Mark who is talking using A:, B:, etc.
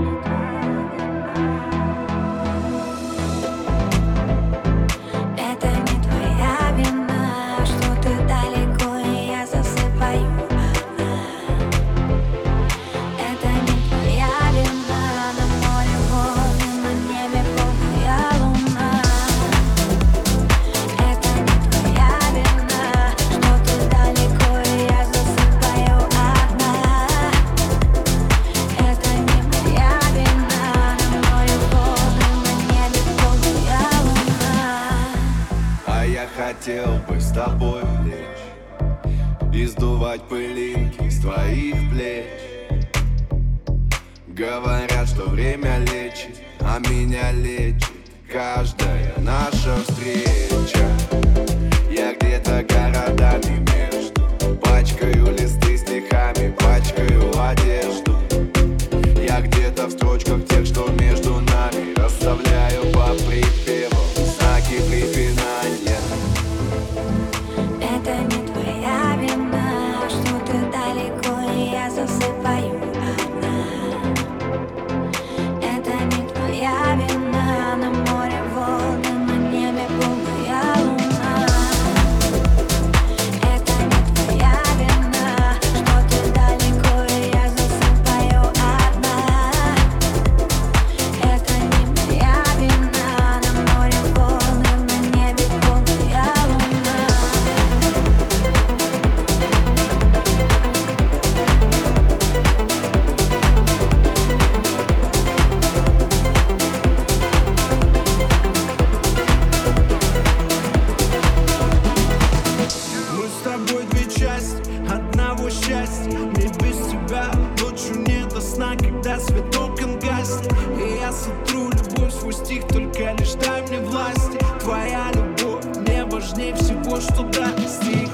A: Republic. Хотел бы с тобой лечь И сдувать пылинки с твоих плеч. Говорят, что время лечит, а меня лечит Каждая наша встреча
B: две части одного счастья. Мне без тебя ночью не до сна, когда свет окон гаснет. И я сотру любовь свой стих, только лишь дай мне власти Твоя любовь мне важнее всего, что даст. И